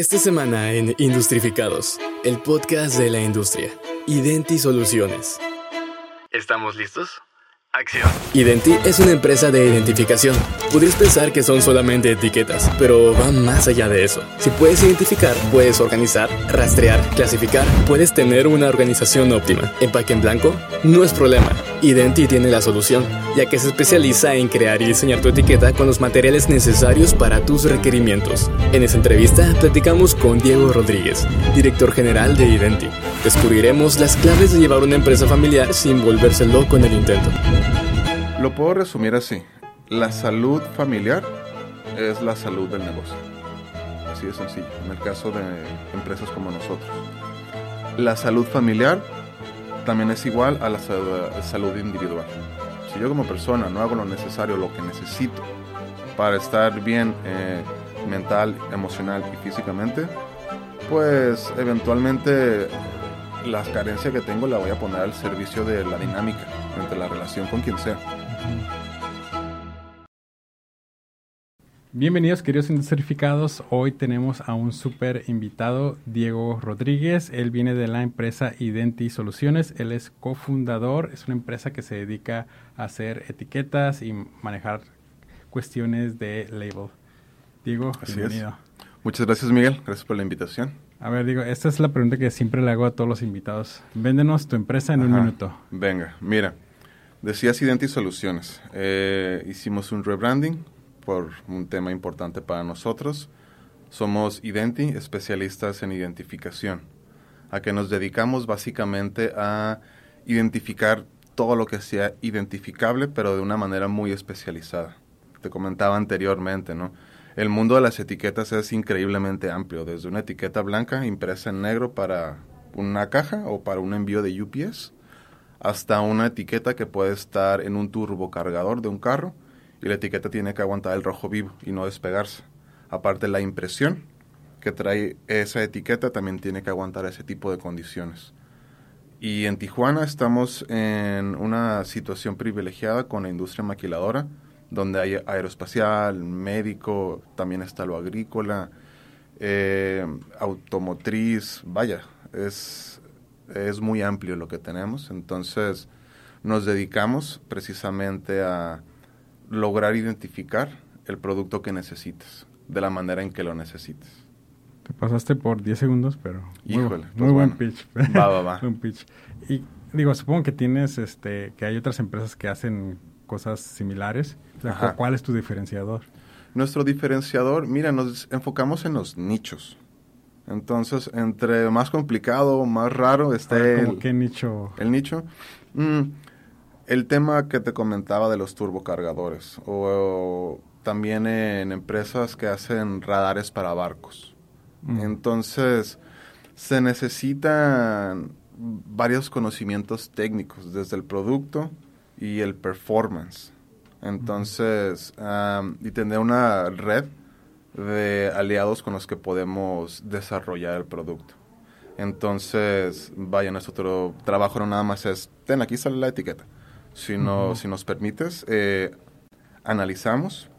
Esta semana en Industrificados, el podcast de la industria. Identi Soluciones. ¿Estamos listos? Identi es una empresa de identificación. Podrías pensar que son solamente etiquetas, pero van más allá de eso. Si puedes identificar, puedes organizar, rastrear, clasificar, puedes tener una organización óptima. Empaque en blanco no es problema. Identi tiene la solución, ya que se especializa en crear y diseñar tu etiqueta con los materiales necesarios para tus requerimientos. En esta entrevista platicamos con Diego Rodríguez, director general de Identi. Descubriremos las claves de llevar una empresa familiar sin volverse loco en el intento. Lo puedo resumir así. La salud familiar es la salud del negocio. Así de sencillo, en el caso de empresas como nosotros. La salud familiar también es igual a la salud individual. Si yo como persona no hago lo necesario, lo que necesito para estar bien eh, mental, emocional y físicamente, pues eventualmente las carencias que tengo la voy a poner al servicio de la dinámica entre la relación con quien sea. Bienvenidos queridos industrificados, hoy tenemos a un súper invitado, Diego Rodríguez, él viene de la empresa Identi Soluciones, él es cofundador, es una empresa que se dedica a hacer etiquetas y manejar cuestiones de label. Diego, bienvenido. Muchas gracias Miguel, gracias por la invitación. A ver, digo, esta es la pregunta que siempre le hago a todos los invitados. Véndenos tu empresa en un minuto. Venga, mira, decías Identi Soluciones, eh, hicimos un rebranding, por un tema importante para nosotros. Somos Identi, especialistas en identificación, a que nos dedicamos básicamente a identificar todo lo que sea identificable, pero de una manera muy especializada. Te comentaba anteriormente, ¿no? El mundo de las etiquetas es increíblemente amplio, desde una etiqueta blanca impresa en negro para una caja o para un envío de UPS, hasta una etiqueta que puede estar en un turbocargador de un carro y la etiqueta tiene que aguantar el rojo vivo y no despegarse. Aparte la impresión que trae esa etiqueta también tiene que aguantar ese tipo de condiciones. Y en Tijuana estamos en una situación privilegiada con la industria maquiladora, donde hay aeroespacial, médico, también está lo agrícola, eh, automotriz, vaya, es, es muy amplio lo que tenemos. Entonces nos dedicamos precisamente a lograr identificar el producto que necesites, de la manera en que lo necesites. Te pasaste por 10 segundos, pero Híjole, muy, pues buen pitch. Va, va, va. buen pitch. Y digo, supongo que tienes, este, que hay otras empresas que hacen cosas similares. ¿Cuál es tu diferenciador? Nuestro diferenciador, mira, nos enfocamos en los nichos. Entonces, entre más complicado, más raro está el... ¿Qué nicho? El nicho. Mm, el tema que te comentaba de los turbocargadores o, también en empresas que hacen radares para barcos. Mm. Entonces, se necesitan varios conocimientos técnicos, desde el producto y el performance. Entonces, y tener una red de aliados con los que podemos desarrollar el producto. Entonces, vaya, nuestro trabajo no nada más es, ten, aquí sale la etiqueta si, no, si nos permites, eh, analizamos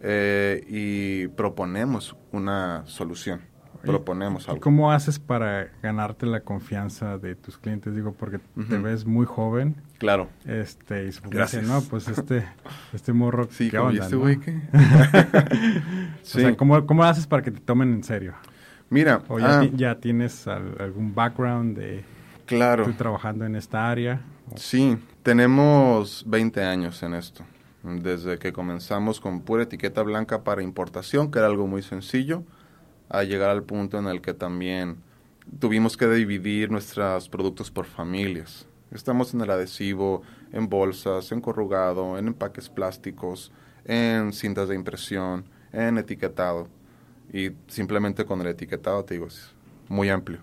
eh, y proponemos una solución. Proponemos algo. ¿Cómo haces para ganarte la confianza de tus clientes? Digo, porque te ves muy joven. Claro. Este, y Gracias. no, pues este, este morro, sí, ¿qué onda, este güey sí. O sea, ¿cómo, ¿cómo, haces para que te tomen en serio? Mira. ¿O ya, ah, ya tienes algún background de... Claro. Estoy trabajando en esta área. Sí, tenemos 20 años en esto. Desde que comenzamos con pura etiqueta blanca para importación, que era algo muy sencillo, a llegar al punto en el que también tuvimos que dividir nuestros productos por familias. Estamos en el adhesivo, en bolsas, en corrugado, en empaques plásticos, en cintas de impresión, en etiquetado. Y simplemente con el etiquetado, te digo, es muy amplio.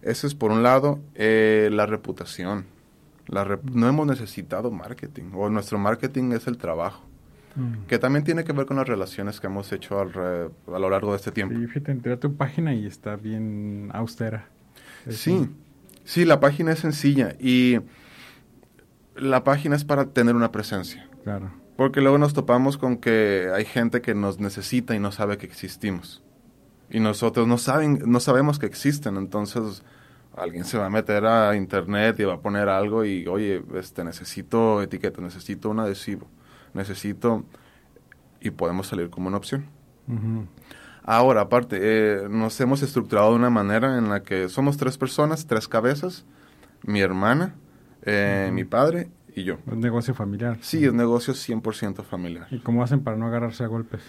Ese es por un lado eh, la reputación no hemos necesitado marketing, o nuestro marketing es el trabajo. Mm. Que también tiene que ver con las relaciones que hemos hecho a lo largo de este tiempo. Sí, fíjate, entré a tu página y está bien austera. sí, sí, la página es sencilla y la página es para tener una presencia. Claro. Porque luego nos topamos con que hay gente que nos necesita y no sabe que existimos. Y nosotros no, saben, no sabemos que existen, entonces alguien se va a meter a internet y va a poner algo y, oye, este, necesito etiqueta, necesito un adhesivo, necesito... Y podemos salir como una opción. Ahora, aparte, eh, nos hemos estructurado de una manera en la que somos tres personas, tres cabezas, mi hermana, eh, mi padre y yo. ¿Es negocio familiar? Sí, es negocio 100% familiar. ¿Y cómo hacen para no agarrarse a golpes?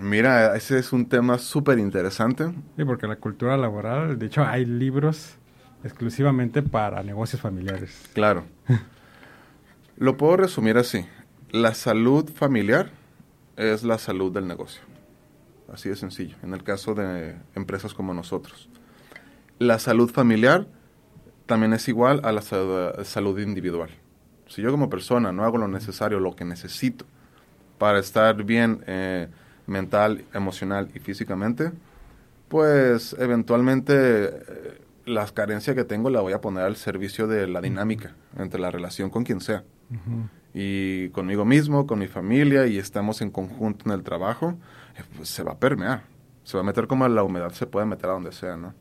mira, ese es un tema súper interesante. Sí, porque la cultura laboral, de hecho, hay libros exclusivamente para negocios familiares. Claro. Lo puedo resumir así. La salud familiar es la salud del negocio. Así de sencillo, en el caso de empresas como nosotros. La salud familiar también es igual a la salud individual. Si yo como persona no hago lo necesario, lo que necesito para estar bien eh, mental, emocional y físicamente, pues eventualmente eh, las carencias que tengo la voy a poner al servicio de la dinámica entre la relación con quien sea y conmigo mismo, con mi familia y estamos en conjunto en el trabajo, eh, pues se va a permear, se va a meter como la humedad se puede meter a donde sea, ¿no?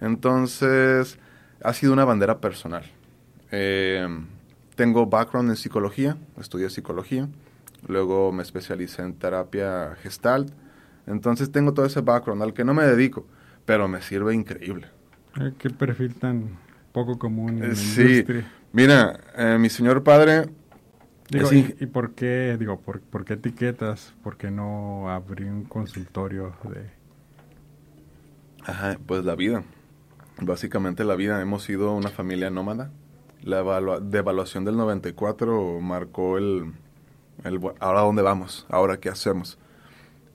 Entonces, ha sido una bandera personal. Eh, tengo background en psicología, estudié psicología, luego me especialicé en terapia gestalt, entonces tengo todo ese background al que no me dedico, pero me sirve increíble. Eh, ¿Qué perfil tan poco común en la sí. Mira, mi señor padre ¿y, por qué, digo, por, por, qué etiquetas? ¿Por qué no abrí un consultorio de...? Ajá, pues la vida. Básicamente la vida. Hemos sido una familia nómada. La devaluación del 94 marcó el, el... Ahora dónde vamos, ahora qué hacemos.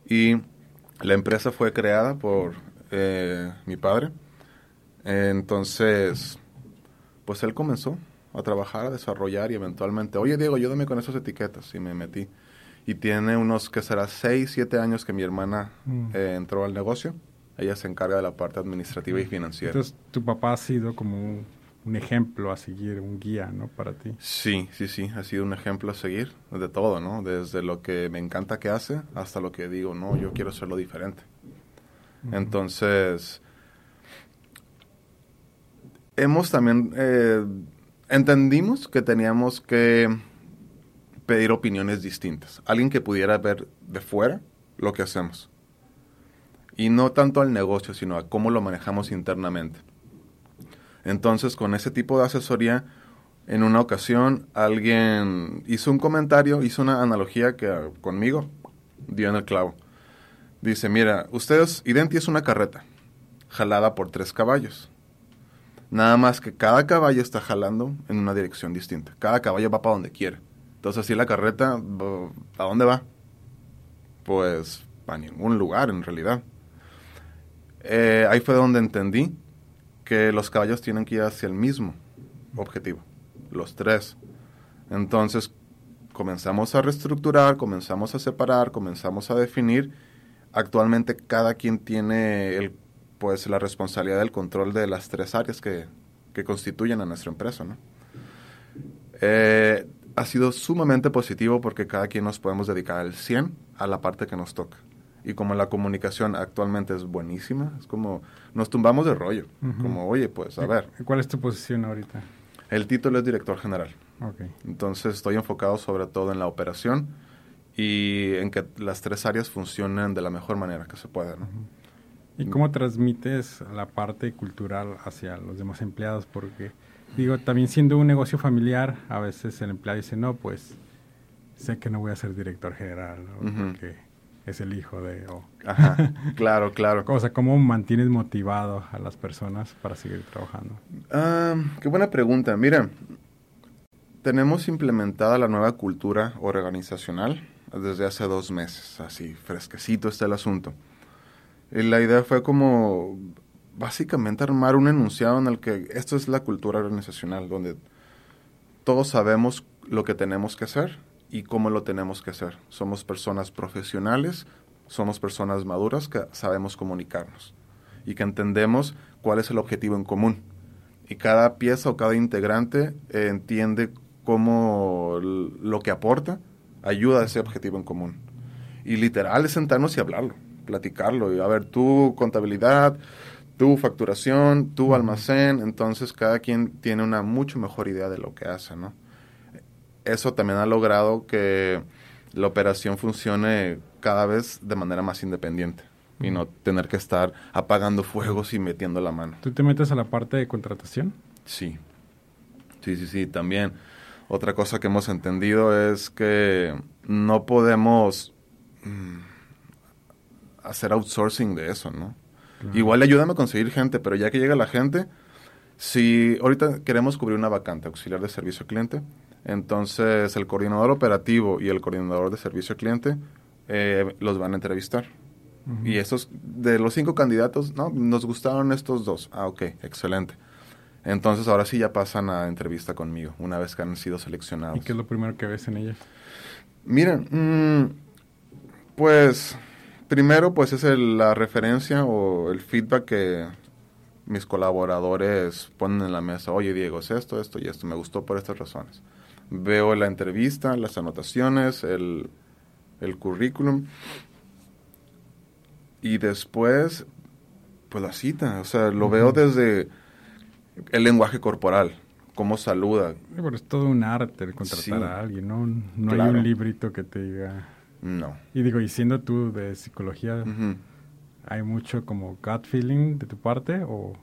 Y la empresa fue creada por eh, mi padre. Entonces, pues él comenzó a trabajar, a desarrollar y eventualmente, oye Diego, ayúdame con esas etiquetas y me metí. Y tiene unos, que será, 6, 7 años que mi hermana mm. eh, entró al negocio. Ella se encarga de la parte administrativa y financiera. Entonces, tu papá ha sido como un, ejemplo a seguir, un guía, ¿no? Para ti. Sí, sí, sí, ha sido un ejemplo a seguir de todo, ¿no? Desde lo que me encanta que hace hasta lo que digo, no, yo quiero hacerlo diferente. Entonces, hemos también eh, entendimos que teníamos que pedir opiniones distintas. Alguien que pudiera ver de fuera lo que hacemos. Y no tanto al negocio, sino a cómo lo manejamos internamente. Entonces, con ese tipo de asesoría, en una ocasión alguien hizo un comentario, hizo una analogía que conmigo dio en el clavo. Dice, mira, ustedes, Identi es una carreta jalada por tres caballos. Nada más que cada caballo está jalando en una dirección distinta. Cada caballo va para donde quiere. Entonces, así la carreta, ¿a dónde va? Pues a ningún lugar, en realidad. Eh, ahí fue donde entendí que los caballos tienen que ir hacia el mismo objetivo, los tres. Entonces, comenzamos a reestructurar, comenzamos a separar, comenzamos a definir. Actualmente cada quien tiene el pues la responsabilidad del control de las tres áreas que, constituyen a nuestra empresa. ¿no? Eh, ha sido sumamente positivo porque cada quien nos podemos dedicar al 100 a la parte que nos toca. Y como la comunicación actualmente es buenísima, es como nos tumbamos de rollo. Como, oye, pues a ver. ¿Cuál es tu posición ahorita? El título es director general. Entonces estoy enfocado sobre todo en la operación y en que las tres áreas funcionen de la mejor manera que se pueda. ¿no? ¿Y cómo transmites la parte cultural hacia los demás empleados? Porque, digo, también siendo un negocio familiar, a veces el empleado dice, no, pues sé que no voy a ser director general, porque es el hijo de... Ajá, claro, claro. O sea, ¿cómo mantienes motivado a las personas para seguir trabajando? Ah, qué buena pregunta. Mira, tenemos implementada la nueva cultura organizacional desde hace dos meses, así fresquecito está el asunto la idea fue como básicamente armar un enunciado en el que esto es la cultura organizacional, donde todos sabemos lo que tenemos que hacer y cómo lo tenemos que hacer. Somos personas profesionales, somos personas maduras que sabemos comunicarnos y que entendemos cuál es el objetivo en común. Y cada pieza o cada integrante entiende cómo lo que aporta ayuda a ese objetivo en común. Y literal es sentarnos y hablarlo, platicarlo. Y a ver, tu contabilidad, tu facturación, tu almacén. Entonces cada quien tiene una mucho mejor idea de lo que hace, ¿no? Eso también ha logrado que la operación funcione cada vez de manera más independiente y no tener que estar apagando fuegos y metiendo la mano. ¿Tú te metes a la parte de contratación? Sí, sí, sí, sí, también. Otra cosa que hemos entendido es que no podemos mm, hacer outsourcing de eso, ¿no? Igual ayúdame a conseguir gente, pero ya que llega la gente, si ahorita queremos cubrir una vacante, auxiliar de servicio cliente, entonces el coordinador operativo y el coordinador de servicio cliente eh, los van a entrevistar. Y esos, de los cinco candidatos, no, nos gustaron estos dos. Ah, ok, excelente. Entonces ahora sí ya pasan a entrevista conmigo, una vez que han sido seleccionados. ¿Y qué es lo primero que ves en ellos? Miren, mm, pues primero pues es la referencia o el feedback que mis colaboradores ponen en la mesa. Oye Diego, es esto, esto y esto, me gustó por estas razones. Veo la entrevista, las anotaciones, el, el currículum y después, pues la cita, o sea, lo veo desde el lenguaje corporal, cómo saluda. pero es todo un arte el contratar a alguien, ¿no? No hay un librito que te diga... No. Y digo, y siendo tú de psicología, ¿hay mucho como gut feeling de tu parte o...?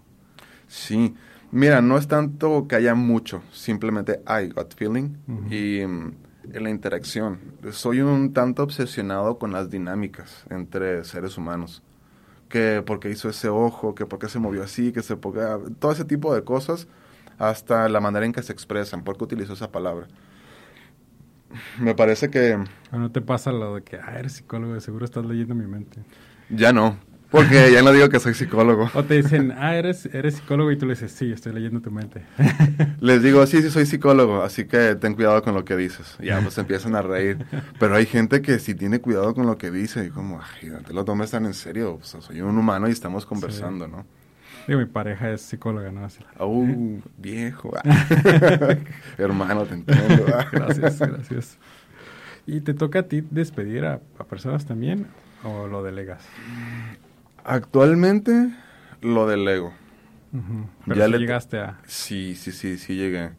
Sí, mira, no es tanto que haya mucho, simplemente hay gut feeling y mm, en la interacción. Soy un tanto obsesionado con las dinámicas entre seres humanos. Que porque hizo ese ojo, que porque se movió así, que se. Todo ese tipo de cosas, hasta la manera en que se expresan, por qué utilizó esa palabra. Me parece que... ¿No te pasa lo de que, ah, eres psicólogo, de seguro estás leyendo mi mente? Ya no. Porque ya no digo que soy psicólogo. O te dicen, ah, eres, eres psicólogo y tú le dices, sí, estoy leyendo tu mente. Les digo, sí, sí, soy psicólogo, así que ten cuidado con lo que dices. Y ya, pues empiezan a reír. Pero hay gente que sí tiene cuidado con lo que dice y como, ay, no te lo tomes tan en serio. soy un humano y estamos conversando, ¿no? Digo, mi pareja es psicóloga, ¿no? Así. Uh, viejo. Hermano, te entiendo. gracias, gracias. ¿Y te toca a ti despedir a, a personas también o lo delegas? Actualmente lo delego. Pero ya llegaste a... Sí, sí, sí, sí llegué.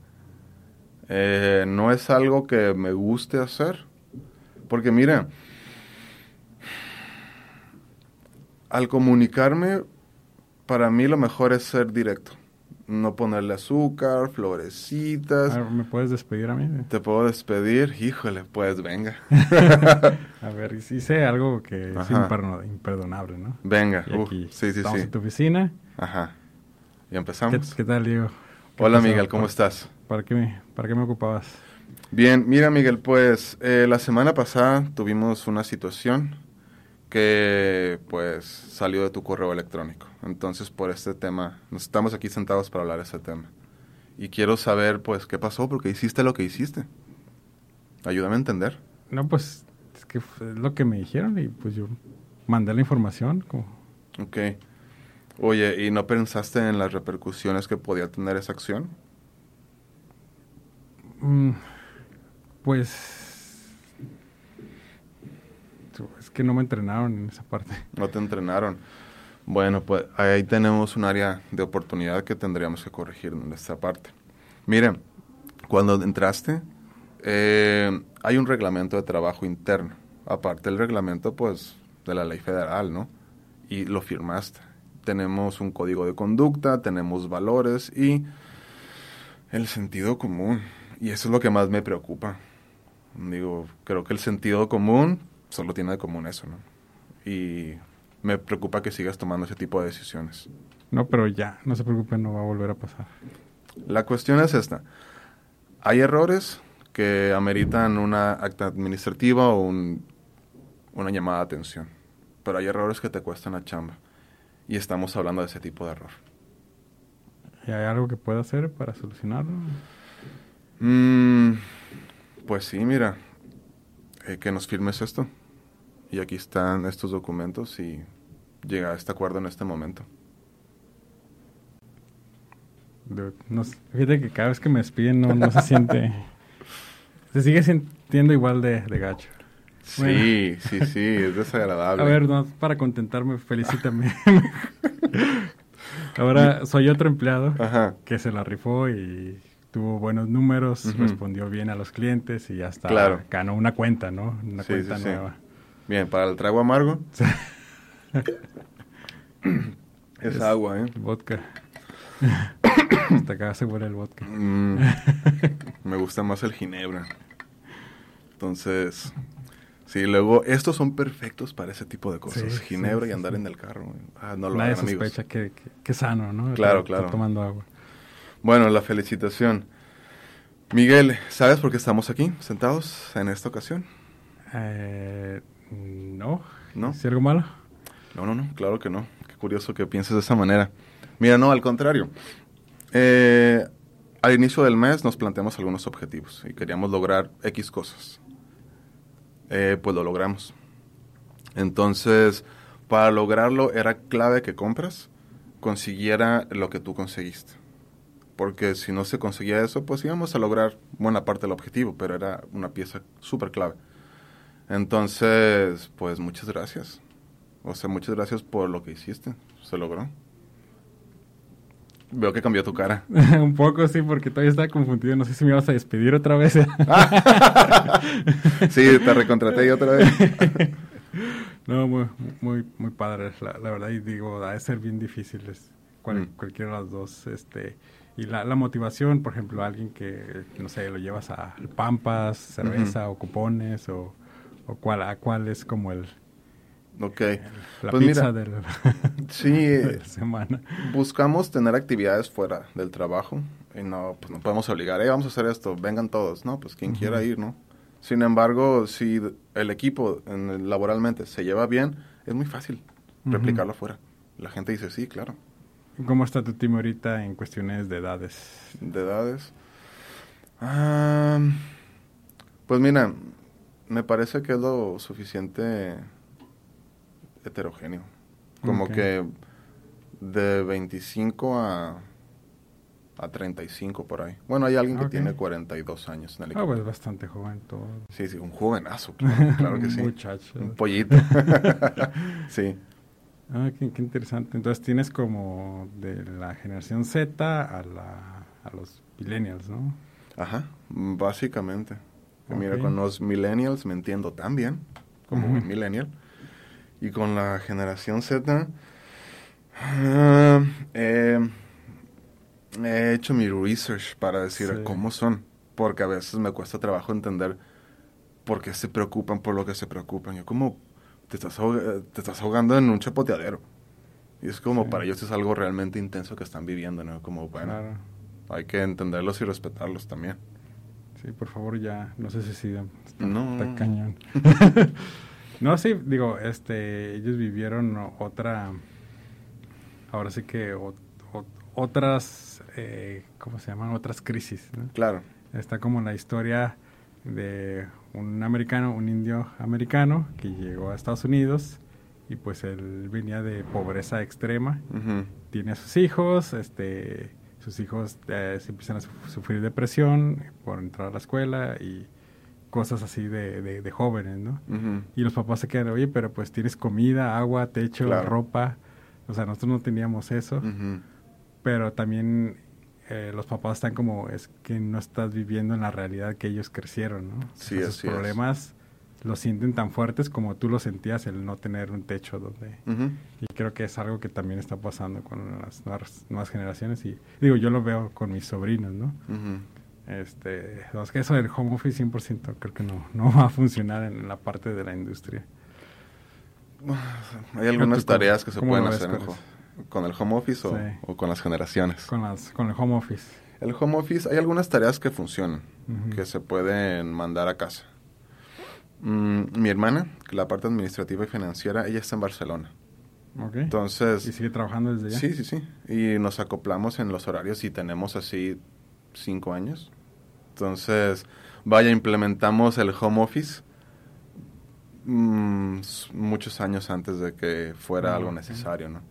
Eh, no es algo que me guste hacer. Porque mira, al comunicarme, para mí lo mejor es ser directo no ponerle azúcar, florecitas. ¿Me puedes despedir a mí? Te puedo despedir, híjole, pues venga. a ver, hice algo que es imperdonable, ¿no? Venga, uh, sí, sí, estamos en tu oficina. Ajá. Y empezamos. ¿Qué, tal, Diego? Hola, Miguel, ¿cómo estás? ¿Para qué, me, ¿Para qué me ocupabas? Bien, mira, Miguel, pues eh, la semana pasada tuvimos una situación que pues salió de tu correo electrónico. Entonces por este tema, nos estamos aquí sentados para hablar de ese tema. Y quiero saber pues qué pasó, porque hiciste lo que hiciste. Ayúdame a entender. No, pues es que es lo que me dijeron y pues yo mandé la información. Como... Ok. Oye, ¿y no pensaste en las repercusiones que podía tener esa acción? Mm, pues es que no me entrenaron en esa parte. No te entrenaron. Bueno, pues ahí tenemos un área de oportunidad que tendríamos que corregir en esta parte. Miren, cuando entraste, eh, hay un reglamento de trabajo interno. Aparte del reglamento, pues, de la ley federal, ¿no? Y lo firmaste. Tenemos un código de conducta, tenemos valores y el sentido común. Y eso es lo que más me preocupa. Digo, creo que el sentido común solo tiene de común eso, ¿no? Y me preocupa que sigas tomando ese tipo de decisiones. No, pero ya, no se preocupen, no va a volver a pasar. La cuestión es esta. Hay errores que ameritan una acta administrativa o una llamada de atención, pero hay errores que te cuestan la chamba. Y estamos hablando de ese tipo de error. ¿Y hay algo que pueda hacer para solucionarlo? Mm, pues sí, mira, eh, que nos firmes esto y aquí están estos documentos y llega a este acuerdo en este momento. fíjate que cada vez que me despiden no, no se siente... se sigue sintiendo igual de, de gacho. Sí, sí, sí, es desagradable. A ver, no, para contentarme, felicítame. Ahora soy otro empleado que se la rifó y tuvo buenos números, respondió bien a los clientes y ya está. Claro. Ganó una cuenta, ¿no? Una cuenta nueva. Bien, para el trago amargo. es, agua, ¿eh? Vodka. Hasta acá se huele el vodka. Mm. me gusta más el ginebra. Entonces, sí, luego, estos son perfectos para ese tipo de cosas. ginebra y andar en el carro. Ah, no lo Nadie sospecha que, que, sano, ¿no? Claro, claro. tomando agua. Bueno, la felicitación. Miguel, ¿sabes por qué estamos aquí, sentados en esta ocasión? Eh, no. ¿No? ¿Es algo malo? No, no, no, claro que no. Qué curioso que pienses de esa manera. Mira, no, al contrario. Eh, al inicio del mes nos planteamos algunos objetivos y queríamos lograr X cosas. Eh, pues lo logramos. Entonces, para lograrlo era clave que compras consiguiera lo que tú conseguiste porque si no se conseguía eso, pues íbamos a lograr buena parte del objetivo, pero era una pieza súper clave. Entonces, pues muchas gracias. O sea, muchas gracias por lo que hiciste. Se logró. Veo que cambió tu cara. Un poco, sí, porque todavía estaba confundido. No sé si me ibas a despedir otra vez. sí, te recontraté y otra vez. no, muy, muy, muy padre, la, verdad. Y digo, ha de ser bien difícil cual, mm. cualquiera de las dos. Este, y la, la, motivación, por ejemplo, alguien que, no sé, lo llevas a pampas, cerveza o cupones, o, o cuál, a cuál es como el... Ok. la pues pizza de, la, semana. Buscamos tener actividades fuera del trabajo y no, pues no podemos obligar, eh, vamos a hacer esto, vengan todos, ¿no? Pues quien quiera ir, ¿no? Sin embargo, si el equipo en laboralmente se lleva bien, es muy fácil replicarlo afuera. La gente dice, sí, claro. ¿Cómo está tu team ahorita en cuestiones de edades? De edades. pues mira, me parece que es lo suficiente heterogéneo. Como que de 25 a, a 35 por ahí. Bueno, hay alguien que tiene 42 años en el equipo. Ah, pues bastante joven todo. Sí, sí, un jovenazo, claro, que sí. Un muchacho. Un pollito. sí. Ah, qué, interesante. Entonces tienes como de la generación Z a, la, a los millennials, ¿no? Ajá, básicamente. Mira, con los millennials me entiendo tan bien como un millennial. Y con la generación Z ah, he hecho mi research para decir cómo son. Porque a veces me cuesta trabajo entender por qué se preocupan por lo que se preocupan. Yo como te estás, te estás ahogando en un chapoteadero. Y es como para ellos es algo realmente intenso que están viviendo, ¿no? Como, bueno, hay que entenderlos y respetarlos también. Sí, por favor, ya, no sé si Está, no. Está cañón. no, sí, digo, este, ellos vivieron otra, ahora sí que otras, eh, ¿cómo se llaman? Otras crisis, ¿no? Claro. Está como la historia de un americano, un indio americano que llegó a Estados Unidos y pues él venía de pobreza extrema, tiene a sus hijos, este, sus hijos eh, se empiezan a sufrir depresión por entrar a la escuela y cosas así de, de, jóvenes, ¿no? Y los papás se quedan, oye, pero pues tienes comida, agua, techo, ropa, o sea, nosotros no teníamos eso, pero también eh, los papás están como, es que no estás viviendo en la realidad que ellos crecieron, ¿no? Sí, Esos problemas los sienten tan fuertes como tú lo sentías el no tener un techo donde... Y creo que es algo que también está pasando con las nuevas, generaciones y digo, yo lo veo con mis sobrinos, ¿no? Este, que eso del home office 100% creo que no, no va a funcionar en la parte de la industria. Hay algunas tareas que se pueden hacer con el home office o, con las generaciones. Con, las, con el home office. El home office, hay algunas tareas que funcionan, que se pueden mandar a casa. Mm, mi hermana, la parte administrativa y financiera, ella está en Barcelona. Okay. Entonces... ¿Y sigue trabajando desde allá? Sí, sí, sí. Y nos acoplamos en los horarios y tenemos así cinco años. Entonces, vaya, implementamos el home office mm, muchos años antes de que fuera ah, algo necesario, ¿no?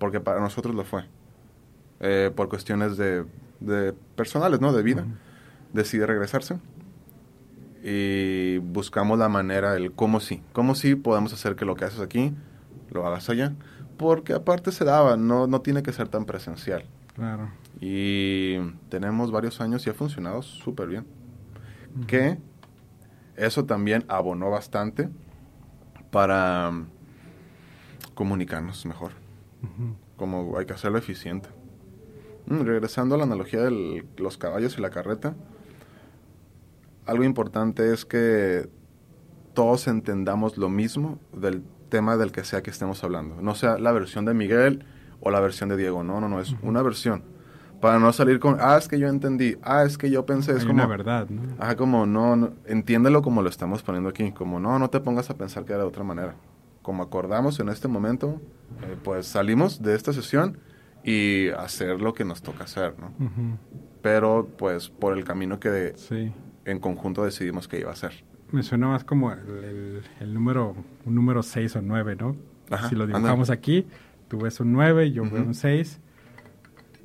porque para nosotros lo fue. Eh, por cuestiones de, de, personales, ¿no? De vida. Decide regresarse. Y buscamos la manera, el cómo sí, cómo sí podemos hacer que lo que haces aquí lo hagas allá, porque aparte se daba, no, no tiene que ser tan presencial. Claro. Y tenemos varios años y ha funcionado súper bien. Que eso también abonó bastante para mm, comunicarnos mejor. Como hay que hacerlo eficiente. Mm, regresando a la analogía de los caballos y la carreta, algo importante es que todos entendamos lo mismo del tema del que sea que estemos hablando. No sea la versión de Miguel o la versión de Diego. No, no, no, es una versión. Para no salir con, ah, es que yo entendí, ah, es que yo pensé, es Hay como... una verdad, ¿no? Ajá, como no, no, entiéndelo como lo estamos poniendo aquí, como no, no te pongas a pensar que era de otra manera. Como acordamos en este momento, eh, pues salimos de esta sesión y hacer lo que nos toca hacer, ¿no? Ujú. Pero pues por el camino que Sí. En conjunto decidimos que iba a ser. Me suena más como el, el- el número, un número 6 o 9, ¿no? Ajá, si lo dibujamos aquí, tú ves un 9 y yo veo un 6,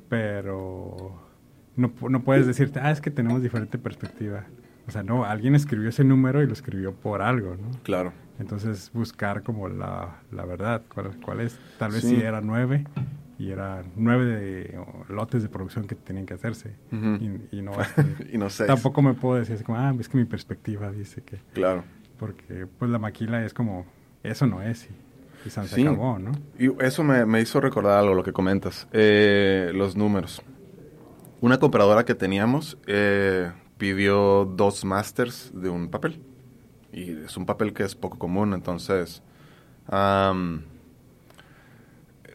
pero no, no puedes decirte, ah, es que tenemos diferente perspectiva. O sea, no, alguien escribió ese número y lo escribió por algo, ¿no? Claro. Entonces, buscar como la, la verdad, cuál, cuál es. Tal vez Sí. si era 9 y era 9 de, o lotes de producción que tenían que hacerse. Y, y no y no. Tampoco me puedo decir así como, ah, es que mi perspectiva dice que... Claro. Porque pues la maquila es como, eso no es y, y se Sí. acabó, ¿no? Y eso me, me hizo recordar algo, lo que comentas. Eh, los números. Una compradora que teníamos eh, pidió dos masters de un papel. Y es un papel que es poco común, entonces...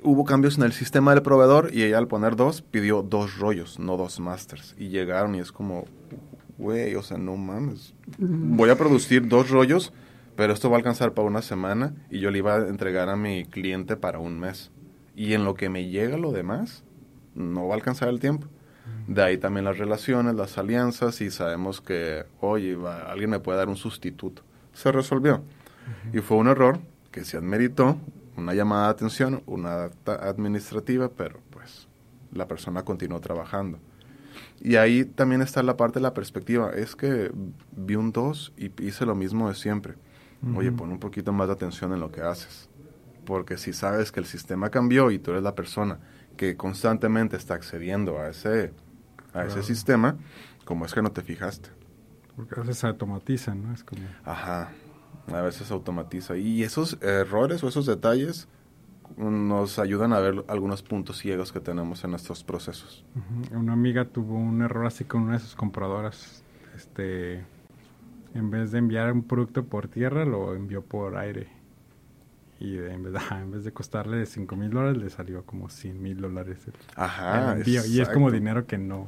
hubo cambios en el sistema del proveedor y ella al poner dos pidió dos rollos, no dos masters. Y llegaron y es como, güey, o sea, no mames. Voy a producir dos rollos, pero esto va a alcanzar para una semana y yo le iba a entregar a mi cliente para un mes. Y en lo que me llega lo demás, no va a alcanzar el tiempo. De ahí también las relaciones, las alianzas y sabemos que, oye, va- alguien me puede dar un sustituto. Se resolvió. Y fue un error que se admeritó, una llamada de atención, una acta administrativa, pero pues la persona continuó trabajando. Y ahí también está la parte de la perspectiva. Es que vi un 2 y hice lo mismo de siempre. Oye, Ujú. pon un poquito más de atención en lo que haces. Porque si sabes que el sistema cambió y tú eres la persona que constantemente está accediendo a ese, a ese Claro. sistema, ¿cómo es que no te fijaste? Porque a veces se automatizan, ¿no? Es como, Ajá, a veces automatiza. Y esos errores o esos detalles nos ayudan a ver algunos puntos ciegos que tenemos en nuestros procesos. una amiga tuvo un error así con una de sus compradoras. Este, en vez de enviar un producto por tierra, lo envió por aire. Y de- en, vez de, en vez de costarle de 5 mil dólares, le salió como 100 mil dólares el- Ajá, el envío. Y es como dinero que no,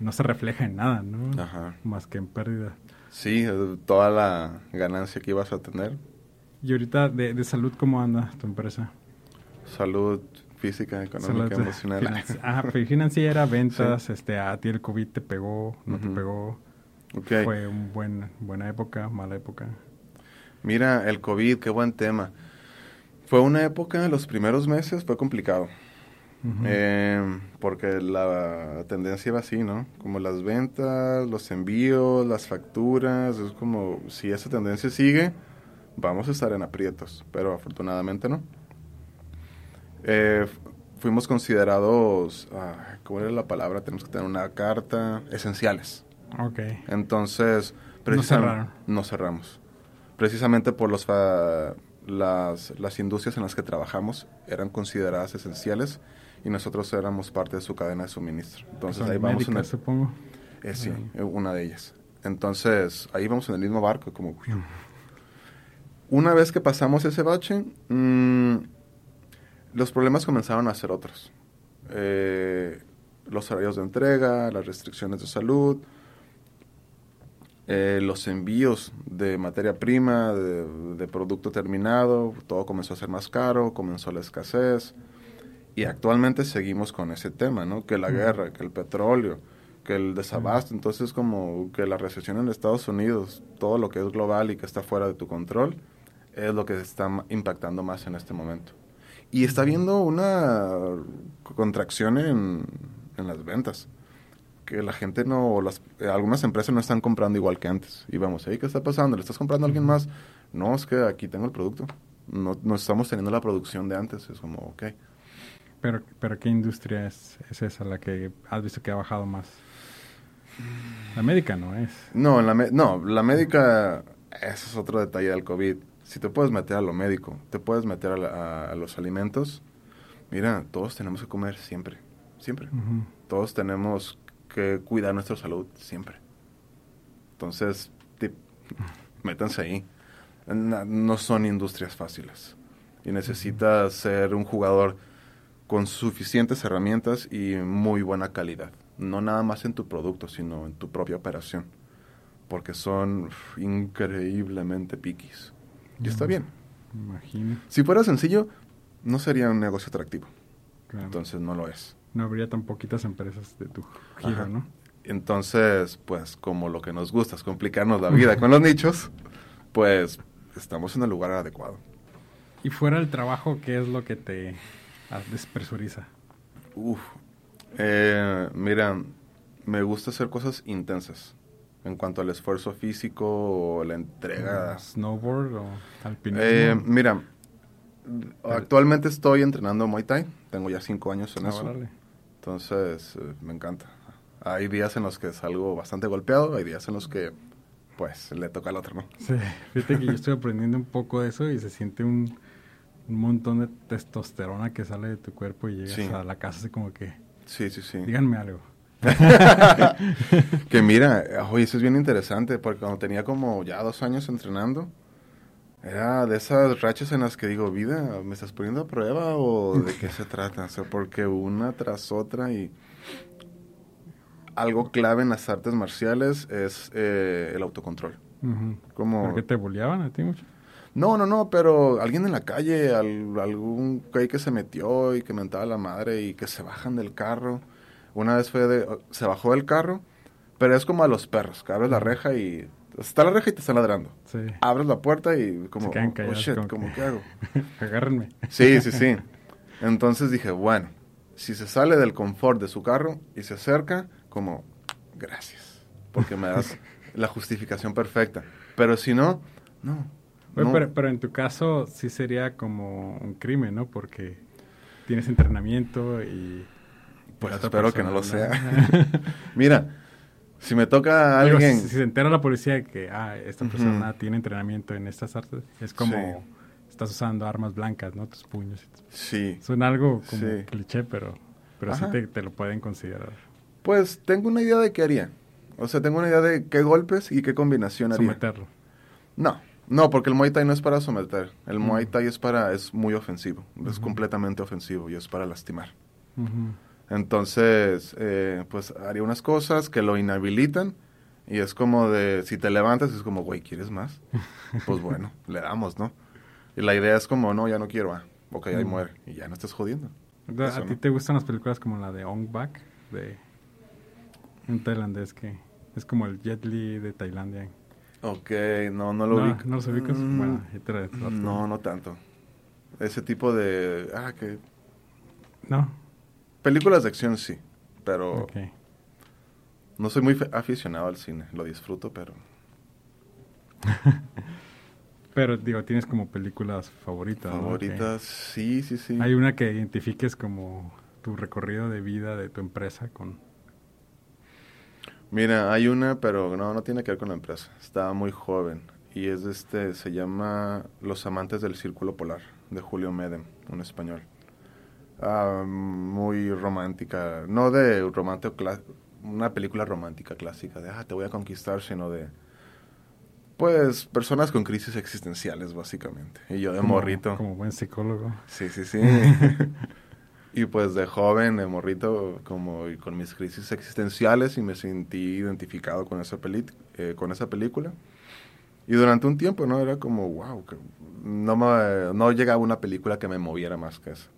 no se refleja en nada, ¿no? Ajá. Más que en pérdida. Sí, toda la ganancia que ibas a tener, Y ahorita, de, de salud, ¿cómo anda tu empresa? salud física, económica, Salud, emocional. financi- fi- financiera, ventas, este, a ti el COVID te pegó, no te pegó. Ok. Fue una buen, buena época, mala época. Mira, el COVID, qué buen tema. Fue una época, los primeros meses fue complicado. Ujú. Eh, porque la tendencia iba así, ¿no? Como las ventas, los envíos, las facturas, es como si esa tendencia sigue, vamos a estar en aprietos, pero afortunadamente no. Eh, fuimos considerados, ah, ¿cómo era la palabra? Tenemos que tener una carta, esenciales. Ok. Entonces, No precisam- cerraron. No cerramos. Precisamente por los fa- las, las industrias en las que trabajamos eran consideradas esenciales y nosotros éramos parte de su cadena de suministro. Entonces ahí vamos en médicas, el, supongo. eh, sí, eh, una de ellas. Entonces ahí vamos en el mismo barco, como una vez que pasamos ese bache, mm, los problemas comenzaron a ser otros. Eh, los horarios de entrega, las restricciones de salud, eh, los envíos de materia prima, de, de producto terminado, todo comenzó a ser más caro, comenzó la escasez. Y actualmente seguimos con ese tema, ¿no? Que la guerra, que el petróleo, que el desabasto. Entonces, como que la recesión en Estados Unidos, todo lo que es global y que está fuera de tu control, es lo que está impactando más en este momento. Y está habiendo una contracción en, en las ventas. que la gente no, las, eh, algunas empresas no están comprando igual que antes. Y vamos, ¿qué está pasando? ¿Le estás comprando a alguien más? No, es que aquí tengo el producto. No, no estamos teniendo la producción de antes. Es como, ok. Pero, pero ¿qué industria es, es esa la que has visto que ha bajado más? La médica no es. No, la, no, la médica, ese es otro detalle del COVID. Si te puedes meter a lo médico, te puedes meter a, los alimentos, mira, todos tenemos que comer siempre, siempre. Todos tenemos que cuidar nuestra salud siempre. Entonces, métanse ahí. No, son industrias fáciles. Y necesitas ser un jugador con suficientes herramientas y muy buena calidad. No nada más en tu producto, sino en tu propia operación. Porque son increíblemente piquis. Y está bien. Imagino. Si fuera sencillo, no sería un negocio atractivo. Entonces no lo es no habría tan poquitas empresas de tu giro, ¿no? Entonces, pues como lo que nos gusta es complicarnos la vida con los nichos, pues estamos en el lugar adecuado. Y fuera del trabajo, ¿qué es lo que te despresuriza? Uf, eh, mira, me gusta hacer cosas intensas en cuanto al esfuerzo físico o la entrega. ¿Snowboard o alpinismo? Eh, mira, actualmente estoy entrenando Muay Thai. Tengo ya cinco años en ah, eso. Entonces, eh, me encanta. Hay días en los que salgo bastante golpeado, hay días en los que, pues, le toca al otro, ¿no? Sí, fíjate que yo estoy aprendiendo un poco de eso y se siente un, montón de testosterona que sale de tu cuerpo y llegas a la casa así como que... Sí, sí, sí. Díganme algo. que mira, oye, eso es bien interesante, porque cuando tenía como ya dos años entrenando, era de esas rachas en las que digo, vida, ¿me estás poniendo a prueba o de qué se trata? O sea, porque una tras otra y algo clave en las artes marciales es eh, el autocontrol. Como... ¿Por qué te bulleaban a ti mucho? No, no, no, pero alguien en la calle, algún güey que se metió y que mentaba la madre y que se bajan del carro. Una vez fue de, se bajó del carro, pero es como a los perros, que abres la reja y Está la reja y te está ladrando. Sí. Abres la puerta y como, oh, shit, como, ¿qué hago? Agárrenme. Sí, sí, sí. Entonces dije, bueno, si se sale del confort de su carro y se acerca, como, gracias, porque me das la justificación perfecta. Pero si no, no. Pero, pero, en tu caso sí sería como un crimen, ¿no? Porque tienes entrenamiento y... Pues espero que no lo sea. Mira, si me toca a alguien... si, se entera la policía de que ah, esta persona tiene entrenamiento en estas artes, es como estás usando armas blancas, ¿no? Tus puños. Sí. Suena algo como cliché, pero, pero sí te, lo pueden considerar. Pues tengo una idea de qué haría. O sea, tengo una idea de qué golpes y qué combinación haría. Someterlo. No, no, porque el Muay Thai no es para someter. El Muay Thai es para, es muy ofensivo. Es completamente ofensivo y es para lastimar. Entonces, eh, pues haría unas cosas que lo inhabilitan y es como de, si te levantas es como, güey, ¿quieres más? pues bueno, le damos, ¿no? Y la idea es como, no, ya no quiero, ah, ok, ahí muere y ya no estás jodiendo. ¿A ti te gustan las películas como la de Ong Bak? De un tailandés que es como el Jet Li de Tailandia. Ok, no, no lo vi. ¿No los ubicas? Mm, bueno, no, no tanto. Ese tipo de... Ah, que... No. Películas de acción sí, pero no soy muy aficionado al cine. Lo disfruto, pero... pero digo, tienes como películas favoritas. Favoritas, sí, sí, sí. Hay una que identifiques como tu recorrido de vida de tu empresa con... Mira, hay una, pero no, no tiene que ver con la empresa. Estaba muy joven y es este, se llama Los amantes del círculo polar de Julio Medem, un español. Ah, muy romántica, no de romántico una película romántica clásica de ah, te voy a conquistar, sino de pues personas con crisis existenciales básicamente. Y yo de morrito. Como buen psicólogo. Sí, sí, sí. y pues de joven, de morrito, como con mis crisis existenciales y me sentí identificado con esa, peli eh, con esa película. Y durante un tiempo, ¿no? Era como, wow, no, me, no llegaba una película que me moviera más que eso.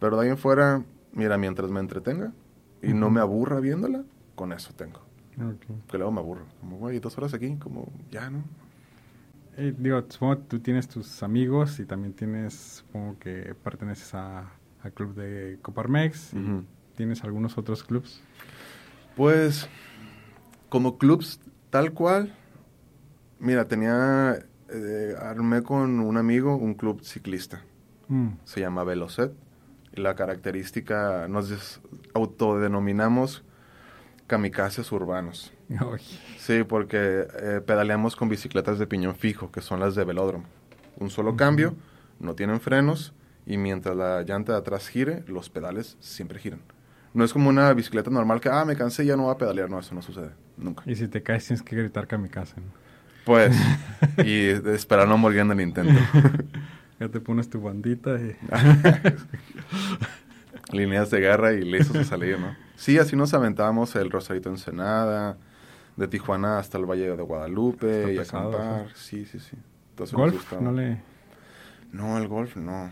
Pero de ahí en fuera, mira, mientras me entretenga y no me aburra viéndola, con eso tengo. Que luego me aburro. Como, güey, dos horas aquí, como, ya, ¿no? Eh, digo, supongo que tú tienes tus amigos y también tienes, supongo que perteneces a, al club de Coparmex. ¿Tienes algunos otros clubs? Pues, como clubs tal cual, mira, tenía, eh, armé con un amigo un club ciclista. Mm. Se llama Velocet. Y la característica, nos autodenominamos kamikazes urbanos. Sí, porque eh, pedaleamos con bicicletas de piñón fijo, que son las de velódromo. Un solo cambio, no tienen frenos y mientras la llanta de atrás gire, los pedales siempre giran. No es como una bicicleta normal que, ah, me cansé y ya no voy a pedalear. No, eso no sucede. Nunca. Y si te caes tienes que gritar kamikaze, ¿no? Pues, y esperar no morir en el intento. Ya te pones tu bandita y... Líneas de guerra y listos a salir, ¿no? Sí, así nos aventábamos el Rosarito Ensenada, de Tijuana hasta el Valle de Guadalupe Está y pesado, acampar. Sí, sí, sí. Entonces nos Golf, no le... No, el golf no.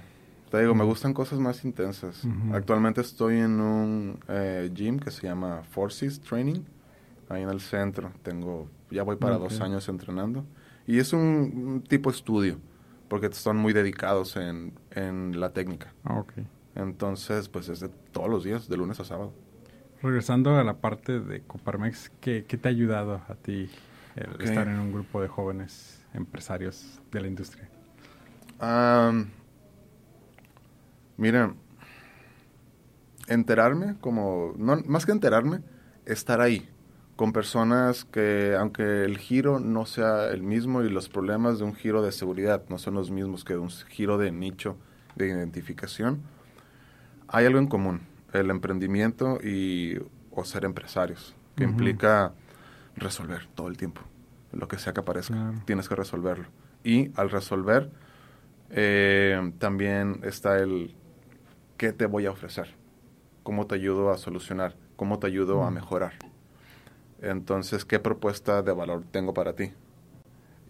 Te digo, me gustan cosas más intensas. Ujú. Actualmente estoy en un eh, gym que se llama Forces Training, ahí en el centro. Tengo, ya voy para dos Ok. años entrenando. Y es un, un tipo estudio, porque están muy dedicados en, en la técnica. Ah, ok. Entonces, pues es de todos los días, de lunes a sábado. Regresando a la parte de Coparmex, ¿qué, qué te ha ayudado a ti el Ok. estar en un grupo de jóvenes empresarios de la industria? Am, mira, enterarme, como, no, más que enterarme, estar ahí con personas que, aunque el giro no sea el mismo y los problemas de un giro de seguridad no son los mismos que de un giro de nicho de identificación, hay algo en común, el emprendimiento y o ser empresarios, que implica resolver todo el tiempo, lo que sea que aparezca, Claro. tienes que resolverlo. Y al resolver, eh, también está el qué te voy a ofrecer, cómo te ayudo a solucionar, cómo te ayudo a Mm. mejorar. Entonces, ¿qué propuesta de valor tengo para ti?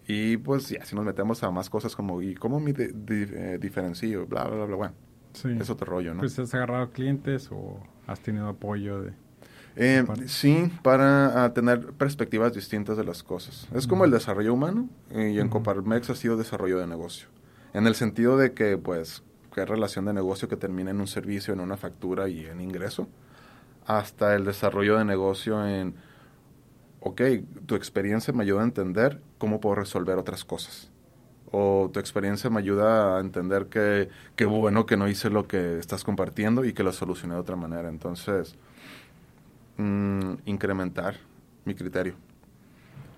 Y pues ya, si nos metemos a más cosas como, ¿y cómo me di- di- eh, diferencio? Bla, bla, bla, bla, bueno, Sí. es otro rollo, ¿no? Pues has agarrado clientes o has tenido apoyo de... Eh, sí, para ah, tener perspectivas distintas de las cosas. Es como el Ujú. desarrollo humano y en Ujú. Coparmex ha sido desarrollo de negocio. En el sentido de que, pues, qué relación de negocio que termina en un servicio, en una factura y en ingreso, hasta el desarrollo de negocio en, ok, tu experiencia me ayuda a entender cómo puedo resolver otras cosas. O tu experiencia me ayuda a entender que qué bueno que no hice lo que estás compartiendo y que lo solucioné de otra manera. Entonces, mm, incrementar mi criterio.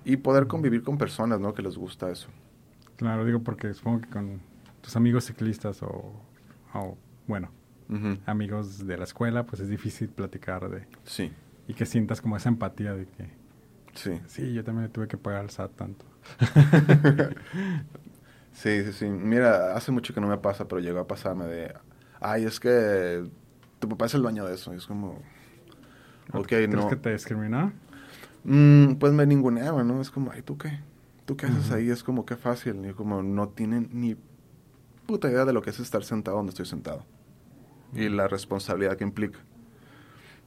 Y poder convivir con personas, ¿no? Que les gusta eso. Claro, digo porque supongo que con tus amigos ciclistas o, o, bueno, amigos de la escuela, pues es difícil platicar de... Sí, Y que sientas como esa empatía de que, sí. sí, yo también tuve que pagar al SAT tanto. Sí, sí, sí. Mira, hace mucho que no me pasa, pero llegó a pasarme de, ay, es que tu papá es el dueño de eso. Y es como, ok, ¿Crees no. que te discriminó? Mm, pues me ninguneaba, ¿no? Es como, ay, ¿tú qué? ¿Tú qué haces ahí? Es como, qué fácil. Y como, no tienen ni puta idea de lo que es estar sentado donde estoy sentado. Y la responsabilidad que implica.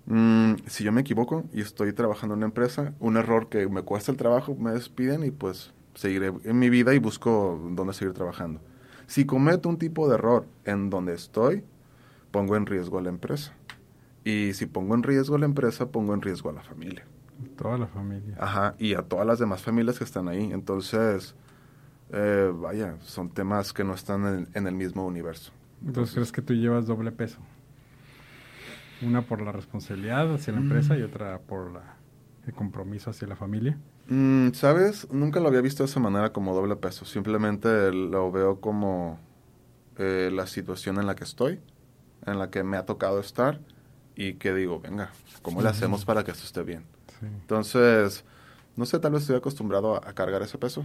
Mm, si yo me equivoco y estoy trabajando en una empresa, un error que me cuesta el trabajo, me despiden y pues seguiré en mi vida y busco dónde seguir trabajando. Si cometo un tipo de error en donde estoy, pongo en riesgo a la empresa. Y si pongo en riesgo a la empresa, pongo en riesgo a la familia. Toda la familia. Ajá, y a todas las demás familias que están ahí. Entonces, eh, vaya, son temas que no están en, en el mismo universo. Entonces, ¿crees que tú llevas doble peso? Una por la responsabilidad hacia la empresa y otra por la, el compromiso hacia la familia. Mm, ¿Sabes? Nunca lo había visto de esa manera como doble peso. Simplemente lo veo como eh, la situación en la que estoy, en la que me ha tocado estar y que digo, venga, ¿cómo le hacemos para que esto esté bien? Sí. Entonces, no sé, tal vez estoy acostumbrado a, a cargar ese peso.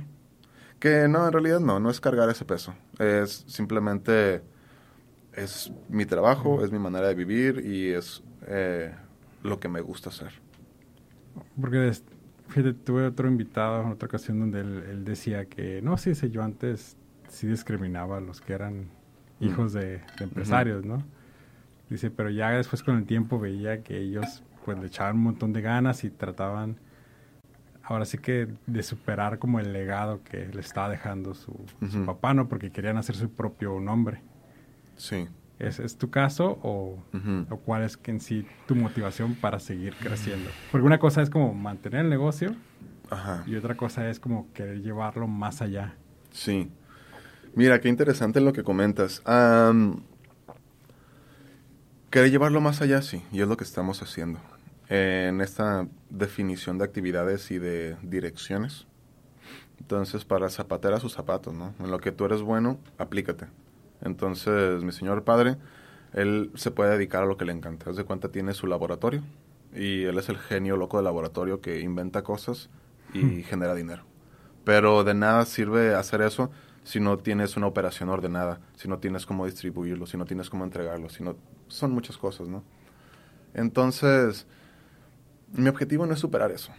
Que no, en realidad no, no es cargar ese peso. Es simplemente, es mi trabajo, es mi manera de vivir y es eh, lo que me gusta hacer. Porque, fíjate, tuve otro invitado en otra ocasión donde él, él decía que, no, sí, dice, yo antes sí discriminaba a los que eran hijos de, de empresarios, ¿no? Dice, pero ya después con el tiempo veía que ellos pues le echaban un montón de ganas y trataban, ahora sí que de superar como el legado que le estaba dejando su, papá, ¿no? Porque querían hacer su propio nombre. Sí. ¿Es, ¿Es, tu caso o, o, cuál es que en sí tu motivación para seguir creciendo? Porque una cosa es como mantener el negocio y otra cosa es como querer llevarlo más allá. Sí. Mira, qué interesante lo que comentas. querer llevarlo más allá, sí, y es lo que estamos haciendo. En esta definición de actividades y de direcciones. Entonces, para zapatera sus zapatos, ¿no? En lo que tú eres bueno, aplícate. Entonces, mi señor padre, él se puede dedicar a lo que le encanta. Haz de cuenta, tiene su laboratorio y él es el genio loco del laboratorio que inventa cosas y hmm. genera dinero. Pero de nada sirve hacer eso si no tienes una operación ordenada, si no tienes cómo distribuirlo, si no tienes cómo entregarlo, si no... Son muchas cosas, ¿no? Entonces, mi objetivo no es superar eso.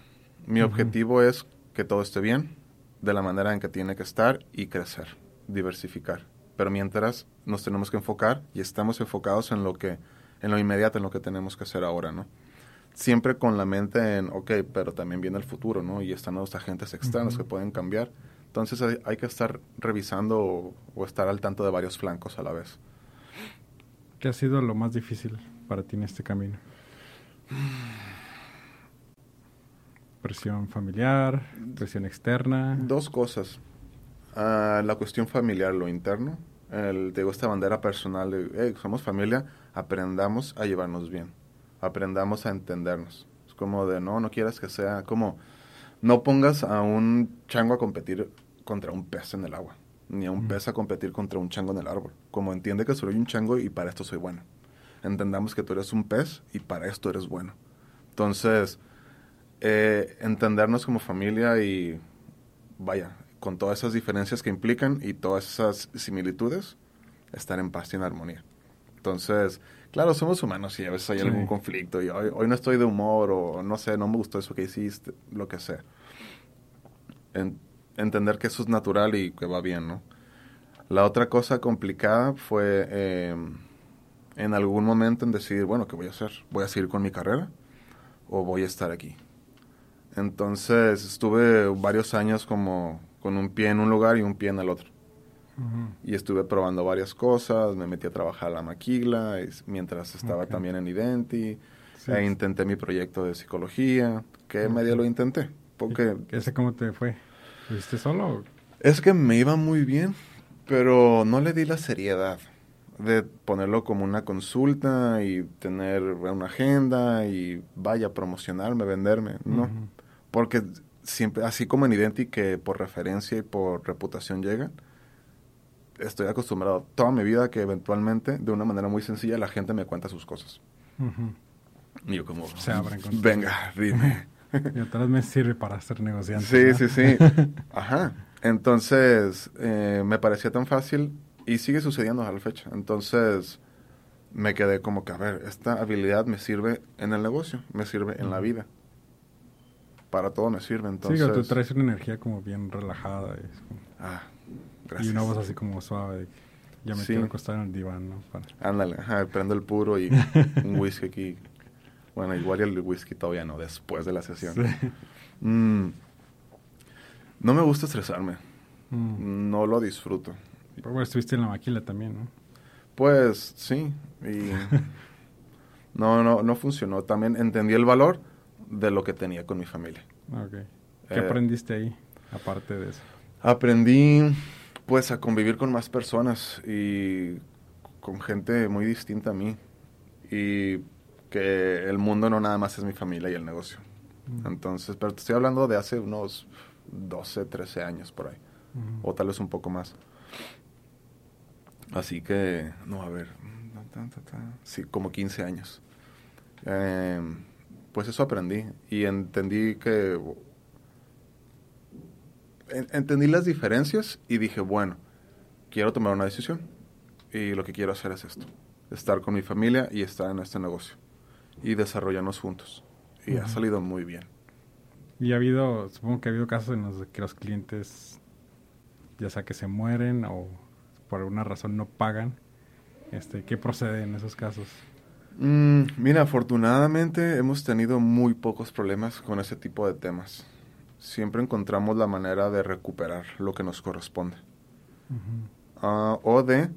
Mi objetivo es que todo esté bien, de la manera en que tiene que estar y crecer, diversificar. Pero mientras nos tenemos que enfocar y estamos enfocados en lo que, en lo inmediato, en lo que tenemos que hacer ahora, ¿no? Siempre con la mente en, ok, pero también viene el futuro, ¿no? Y están los agentes externos que pueden cambiar. Entonces hay, que estar revisando o, estar al tanto de varios flancos a la vez. ¿Qué ha sido lo más difícil para ti en este camino? Presión familiar, presión externa. Dos cosas. Ah, la cuestión familiar, lo interno. El, digo, esta bandera personal de, somos familia, aprendamos a llevarnos bien. Aprendamos a entendernos. Es como de, no, no quieras que sea como, no pongas a un chango a competir contra un pez en el agua, ni a un pez a competir contra un chango en el árbol. Como entiende que soy un chango y para esto soy bueno. Entendamos que tú eres un pez y para esto eres bueno. Entonces, eh, entendernos como familia y, vaya, con todas esas diferencias que implican y todas esas similitudes, estar en paz y en armonía. Entonces, claro, somos humanos y a veces hay algún conflicto y hoy, hoy, no estoy de humor o no sé, no me gustó eso que hiciste, lo que sea. En, entender que eso es natural y que va bien, ¿no? La otra cosa complicada fue em, en algún momento en decidir, bueno, ¿qué voy a hacer? ¿Voy a seguir con mi carrera o voy a estar aquí? Entonces estuve varios años como con un pie en un lugar y un pie en el otro. Y estuve probando varias cosas, me metí a trabajar a la maquila mientras estaba también en Identi, e intenté mi proyecto de psicología, que medio lo intenté. Porque, ¿Ese cómo te fue? ¿Lo solo? Es que me iba muy bien, pero no le di la seriedad de ponerlo como una consulta y tener una agenda y vaya, promocionarme, venderme, no. Porque siempre, así como en Identi que por referencia y por reputación llegan, estoy acostumbrado toda mi vida que eventualmente, de una manera muy sencilla, la gente me cuenta sus cosas. Y yo como, Se abren venga, dime. Y otra vez me sirve para hacer negociantes. Sí, sí, sí. Ajá. Entonces, eh, me parecía tan fácil y sigue sucediendo a la fecha. Entonces, me quedé como que, a ver, esta habilidad me sirve en el negocio, me sirve en la vida. Para todo me sirve, entonces... Sí, tú traes una energía como bien relajada. Y, ah, gracias. Y una voz así como suave. ya me quiero acostar en el diván, ¿no? Ándale, ajá, prendo el puro y un whisky aquí bueno, igual el whisky todavía no, después de la sesión. Mm, no me gusta estresarme. Mm. No lo disfruto. Pero bueno, estuviste en la maquila también, ¿no? Pues sí. Y no, no, no funcionó. También entendí el valor de lo que tenía con mi familia. Okay. ¿Qué eh, aprendiste ahí, aparte de eso? Aprendí, pues, a convivir con más personas y con gente muy distinta a mí. Y que el mundo no nada más es mi familia y el negocio. Entonces, pero te estoy hablando de hace unos 12, 13 años por ahí, o tal vez un poco más. Así que, no, a ver, sí, como 15 años. Em, pues eso aprendí y entendí que... entendí las diferencias y dije, bueno, quiero tomar una decisión y lo que quiero hacer es esto, estar con mi familia y estar en este negocio y desarrollarnos juntos. Y ha salido muy bien. Y ha habido, supongo que ha habido casos en los que los clientes, ya sea que se mueren o por alguna razón no pagan. Este, ¿Qué procede en esos casos? Mm, mira, afortunadamente hemos tenido muy pocos problemas con ese tipo de temas. Siempre encontramos la manera de recuperar lo que nos corresponde. Ah, o de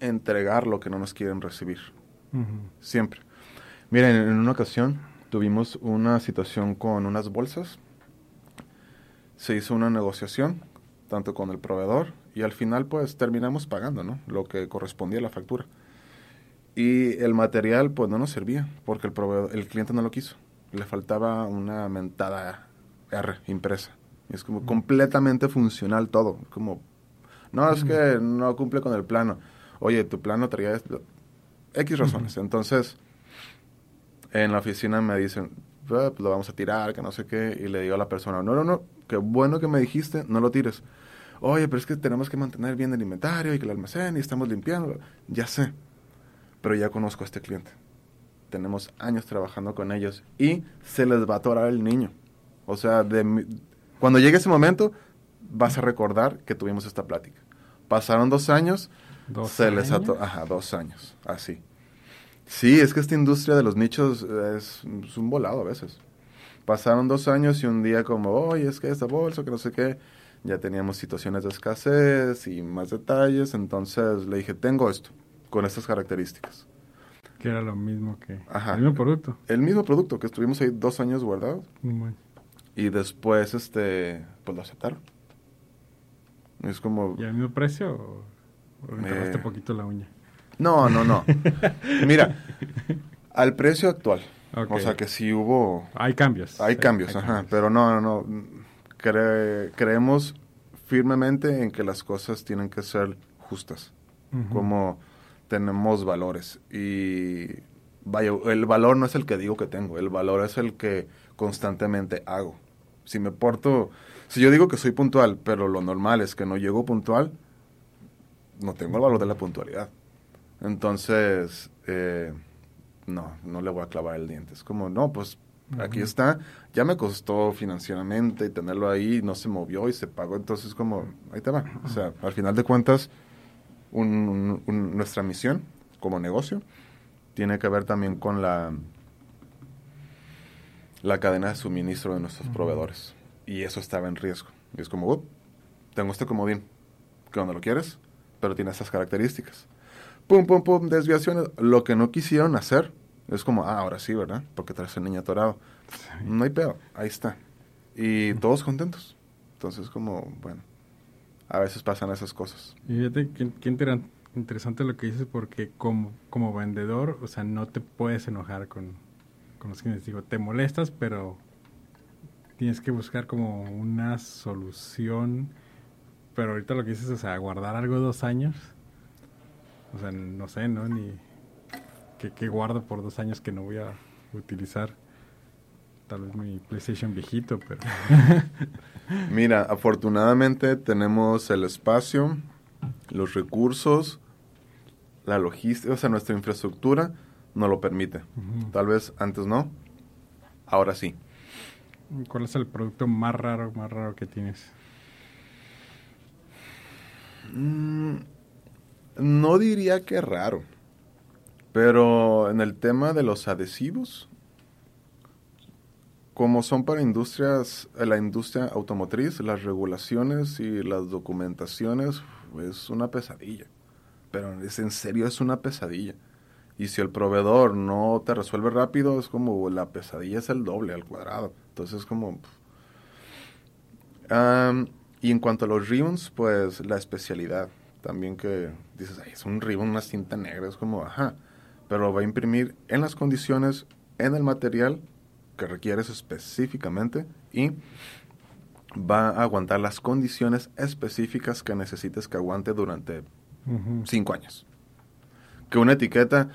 entregar lo que no nos quieren recibir. Siempre. Miren, en una ocasión tuvimos una situación con unas bolsas. Se hizo una negociación, tanto con el proveedor, y al final pues terminamos pagando, ¿no? Lo que correspondía a la factura. Y el material pues no nos servía, porque el, proveedor, el cliente no lo quiso. Le faltaba una mentada R impresa. es como completamente funcional todo. Como, no, es que no cumple con el plano. Oye, tu plano traía esto. X razones. Entonces, en la oficina me dicen, ah, pues lo vamos a tirar, que no sé qué, y le digo a la persona, no, no, no, qué bueno que me dijiste, no lo tires. Oye, pero es que tenemos que mantener bien el inventario y que el almacén y estamos limpiando. Ya sé, pero ya conozco a este cliente. Tenemos años trabajando con ellos y se les va a atorar el niño. O sea, de, cuando llegue ese momento, vas a recordar que tuvimos esta plática. Pasaron dos años, se les atoró, ajá, dos años, así. Sí, es que esta industria de los nichos es, un volado a veces. Pasaron dos años y un día como, oye, es que esta bolsa, que no sé qué, ya teníamos situaciones de escasez y más detalles, entonces le dije, tengo esto, con estas características. Que era lo mismo que el mismo producto. El mismo producto, que estuvimos ahí dos años guardados. Y después, este, pues lo aceptaron. Es como... ¿Y al mismo precio o, o poquito la uña? No, no, no. Mira, al precio actual. O sea que si hubo... Hay cambios. Hay cambios, ajá. Pero no, no, no. creemos firmemente en que las cosas tienen que ser justas. Como tenemos valores. Y vaya, el valor no es el que digo que tengo. El valor es el que constantemente hago. Si me porto... Si yo digo que soy puntual, pero lo normal es que no llego puntual, no tengo el valor de la puntualidad. Entonces, eh, no, no le voy a clavar el diente. Es como, no, pues aquí está, ya me costó financieramente y tenerlo ahí, no se movió y se pagó, entonces como, ahí te va. O sea, al final de cuentas, nuestra misión como negocio tiene que ver también con la, la cadena de suministro de nuestros proveedores. Y eso estaba en riesgo. Y es como, tengo este comodín, que no lo quieres, pero tiene estas características pum, pum, pum, desviaciones. Lo que no quisieron hacer es como, ah, ahora sí, ¿verdad? Porque traes el niño atorado. No hay pedo, ahí está. Y todos contentos. Entonces, como, bueno, a veces pasan esas cosas. Y fíjate, qué, interesante lo que dices, porque como, como vendedor, o sea, no te puedes enojar con, con los clientes. Digo, te molestas, pero tienes que buscar como una solución. Pero ahorita lo que dices, o sea, guardar algo dos años o sea, no sé, ¿no? Ni que, guardo por dos años que no voy a utilizar. Tal vez mi PlayStation viejito, pero... Mira, afortunadamente tenemos el espacio, los recursos, la logística, o sea, nuestra infraestructura nos lo permite. Tal vez antes no, ahora sí. ¿Cuál es el producto más raro, más raro que tienes? Mm, no diría que raro, pero en el tema de los adhesivos, como son para industrias, la industria automotriz, las regulaciones y las documentaciones es una pesadilla. Pero es en serio es una pesadilla. Y si el proveedor no te resuelve rápido, es como la pesadilla es el doble al cuadrado. Entonces es como... y en cuanto a los ribbons, pues la especialidad también que dices, Ay, es un ribbon, una cinta negra, es como, ajá, pero va a imprimir en las condiciones, en el material que requieres específicamente y va a aguantar las condiciones específicas que necesites que aguante durante cinco años. Que una etiqueta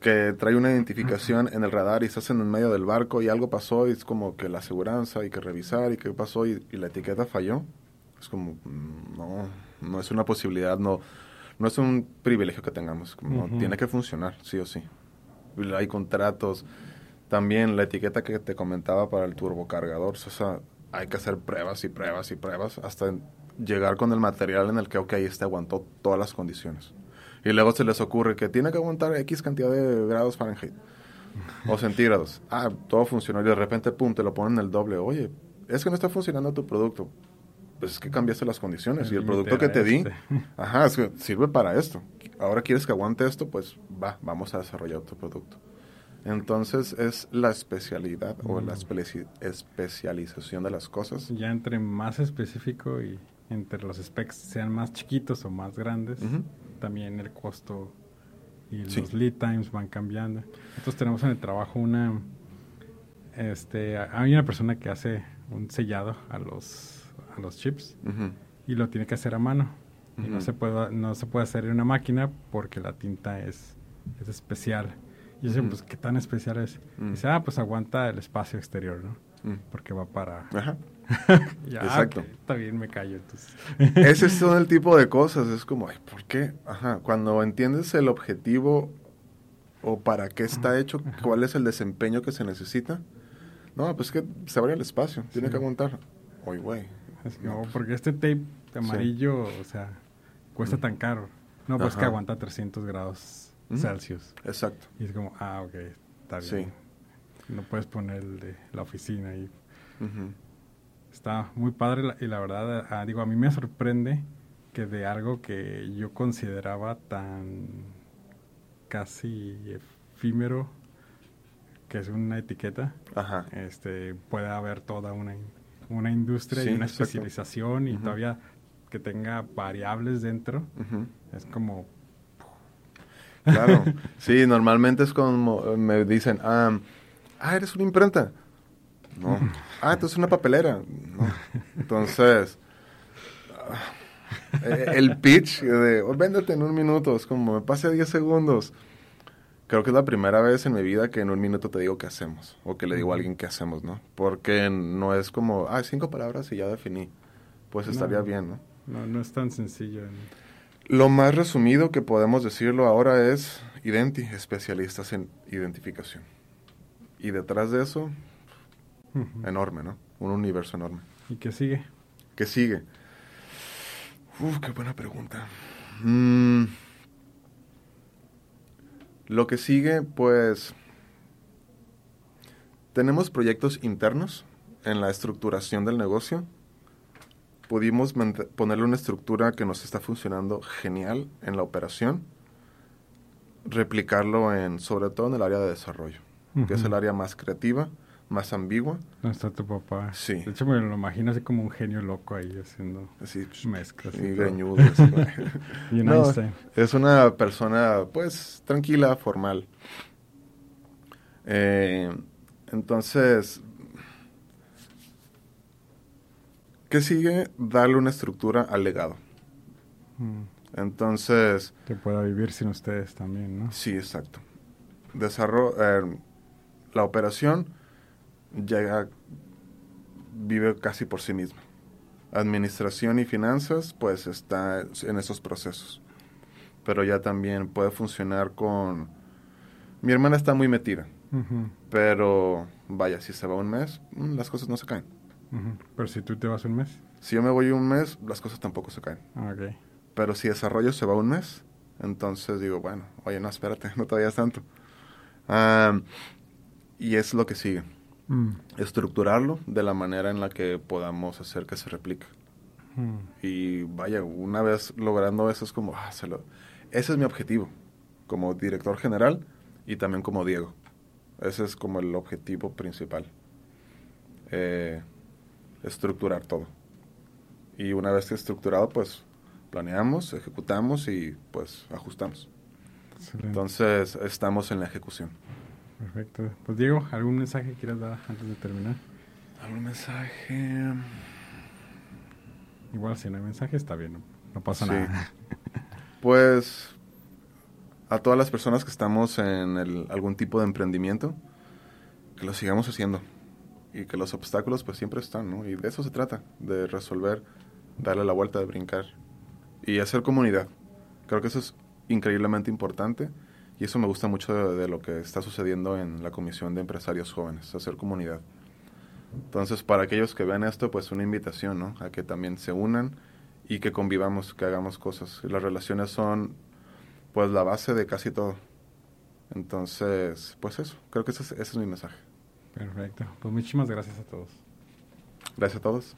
que trae una identificación en el radar y estás en el medio del barco y algo pasó y es como que la aseguranza hay que revisar y qué pasó y la etiqueta falló. Es como, mm, no, no es una posibilidad, no, no es un privilegio que tengamos, tiene que funcionar, sí o sí. Hay contratos, también la etiqueta que te comentaba para el turbocargador, o sea, hay que hacer pruebas y pruebas y pruebas hasta llegar con el material en el que, ok, este aguantó todas las condiciones. Y luego se les ocurre que tiene que aguantar X cantidad de grados Fahrenheit o centígrados. Ah, todo funcionó y de repente, pum, te lo ponen el doble. Oye, es que no está funcionando tu producto pues es que cambiaste las condiciones y el producto que te di, ajá, sirve para esto. ahora quieres que aguante esto, pues va, vamos a desarrollar otro producto. Entonces es la especialidad o la mm. especialización de las cosas. Ya entre más específico y entre los specs sean más chiquitos o más grandes, también el costo y los lead times van cambiando. Nosotros tenemos en el trabajo una, este, hay una persona que hace un sellado a los, a los chips y lo tiene que hacer a mano. Y no se, puede, no se puede hacer en una máquina porque la tinta es, es especial. Y yo pues, ¿qué tan especial es? dice, ah, pues aguanta el espacio exterior, ¿no? Porque va para... Ajá. Exacto. está bien, me callo. Entonces. Ese es todo el tipo de cosas. Es como, ay, ¿por qué? Ajá. Cuando entiendes el objetivo o para qué está hecho, cuál es el desempeño que se necesita. No, pues que se abre el espacio. Tiene que aguantar. Oye, güey. No, porque este tape amarillo, o sea, cuesta tan caro. No, pues que aguanta 300 grados Celsius. Exacto. Y es como, ah, ok, está bien. No puedes poner el de la oficina ahí. Está muy padre y la verdad, ah, digo, a mí me sorprende que de algo que yo consideraba tan casi efímero, que es una etiqueta, este puede haber toda una, una industria y una especialización y todavía que tenga variables dentro. Es como Claro, sí, normalmente es como me dicen, ah, ah, eres una imprenta. No. Ah, entonces una papelera. No. Entonces, eh, el pitch de, oh, véndete en un minuto, es como, me pase 10 segundos. Creo que es la primera vez en mi vida que en un minuto te digo qué hacemos, o que le digo a alguien qué hacemos, ¿no? Porque no es como, ah, cinco palabras y ya definí. Pues estaría bien, ¿no? No, no es tan sencillo. Lo más resumido que podemos decirlo ahora es Identi, especialistas en identificación. Y detrás de eso, enorme, ¿no? Un universo enorme. ¿Y qué sigue? ¿Qué sigue? Uf, qué buena pregunta. Mm. lo que sigue, pues, tenemos proyectos internos en la estructuración del negocio pudimos ponerle una estructura que nos está funcionando genial en la operación, replicarlo en, sobre todo en el área de desarrollo, que es el área más creativa, más ambigua. ¿Dónde está tu papá? Sí. De hecho, me lo imagino así como un genio loco ahí haciendo así, mezclas. Y, greñudo. es una persona, pues, tranquila, formal. Eh, entonces, ¿Qué sigue? Darle una estructura al legado. Mm. Entonces... Que pueda vivir sin ustedes también, ¿no? Sí, exacto. Desarrollo, eh, la operación llega, vive casi por sí misma. Administración y finanzas, pues está en esos procesos. Pero ya también puede funcionar con... Mi hermana está muy metida, pero vaya, si se va un mes, mm, las cosas no se caen. Pero si tú te vas un mes. Si yo me voy un mes, las cosas tampoco se caen. Ah, okay. Pero si desarrollo se va un mes, entonces digo, bueno, oye, no, espérate, no te vayas tanto. y es lo que sigue. Mm. Estructurarlo de la manera en la que podamos hacer que se replique. Mm. Y vaya, una vez logrando eso es como, ah, se lo... ese es mi objetivo, como director general y también como Diego. Ese es como el objetivo principal. Eh, estructurar todo. Y una vez estructurado, pues planeamos, ejecutamos y pues ajustamos. Entonces estamos en la ejecución. Perfecto. Pues Diego, ¿algún mensaje quieras dar antes de terminar? ¿Algún mensaje? Igual si no hay mensaje está bien, no, pasa nada. pues a todas las personas que estamos en algún tipo de emprendimiento, que lo sigamos haciendo y que los obstáculos pues siempre están, ¿no? Y de eso se trata, de resolver, darle la vuelta, de brincar y hacer comunidad. Creo que eso es increíblemente importante y eso me gusta mucho de, lo que está sucediendo en la Comisión de Empresarios Jóvenes, hacer comunidad. Entonces, para aquellos que vean esto, pues una invitación, ¿no? A que también se unan y que convivamos, que hagamos cosas. las relaciones son, pues, la base de casi todo. Entonces, pues eso, creo que ese es mi mensaje. Perfecto. Pues muchísimas gracias a todos. Gracias a todos.